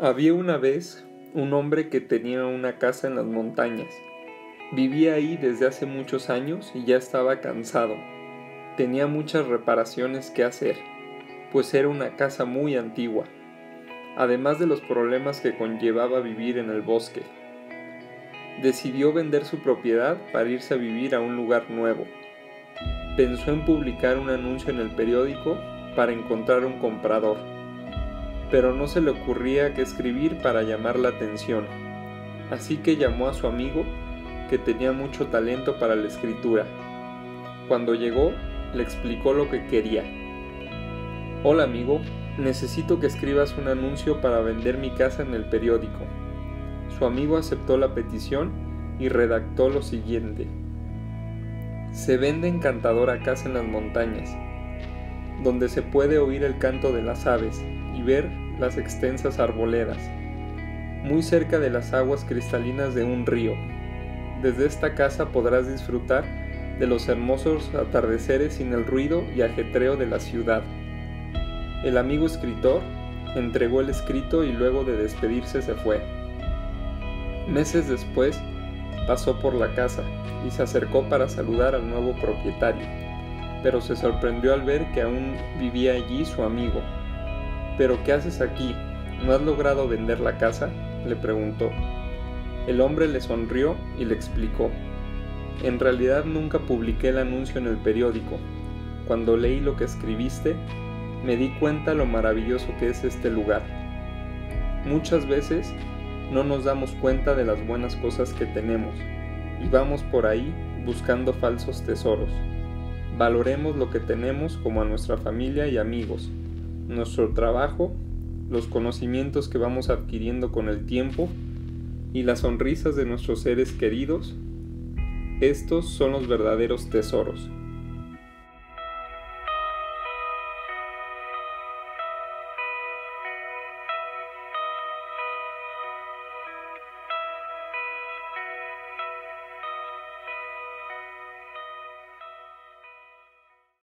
Había una vez un hombre que tenía una casa en las montañas. Vivía ahí desde hace muchos años y ya estaba cansado. Tenía muchas reparaciones que hacer, pues era una casa muy antigua, además de los problemas que conllevaba vivir en el bosque. Decidió vender su propiedad para irse a vivir a un lugar nuevo. Pensó en publicar un anuncio en el periódico para encontrar un comprador pero no se le ocurría qué escribir para llamar la atención. Así que llamó a su amigo, que tenía mucho talento para la escritura. Cuando llegó, le explicó lo que quería. Hola amigo, necesito que escribas un anuncio para vender mi casa en el periódico. Su amigo aceptó la petición y redactó lo siguiente. Se vende encantadora casa en las montañas, donde se puede oír el canto de las aves y ver las extensas arboledas, muy cerca de las aguas cristalinas de un río. Desde esta casa podrás disfrutar de los hermosos atardeceres sin el ruido y ajetreo de la ciudad. El amigo escritor entregó el escrito y luego de despedirse se fue. Meses después pasó por la casa y se acercó para saludar al nuevo propietario, pero se sorprendió al ver que aún vivía allí su amigo, ¿Pero qué haces aquí? ¿No has logrado vender la casa? le preguntó. El hombre le sonrió y le explicó. En realidad nunca publiqué el anuncio en el periódico. Cuando leí lo que escribiste, me di cuenta lo maravilloso que es este lugar. Muchas veces no nos damos cuenta de las buenas cosas que tenemos y vamos por ahí buscando falsos tesoros. Valoremos lo que tenemos como a nuestra familia y amigos nuestro trabajo, los conocimientos que vamos adquiriendo con el tiempo y las sonrisas de nuestros seres queridos, estos son los verdaderos tesoros.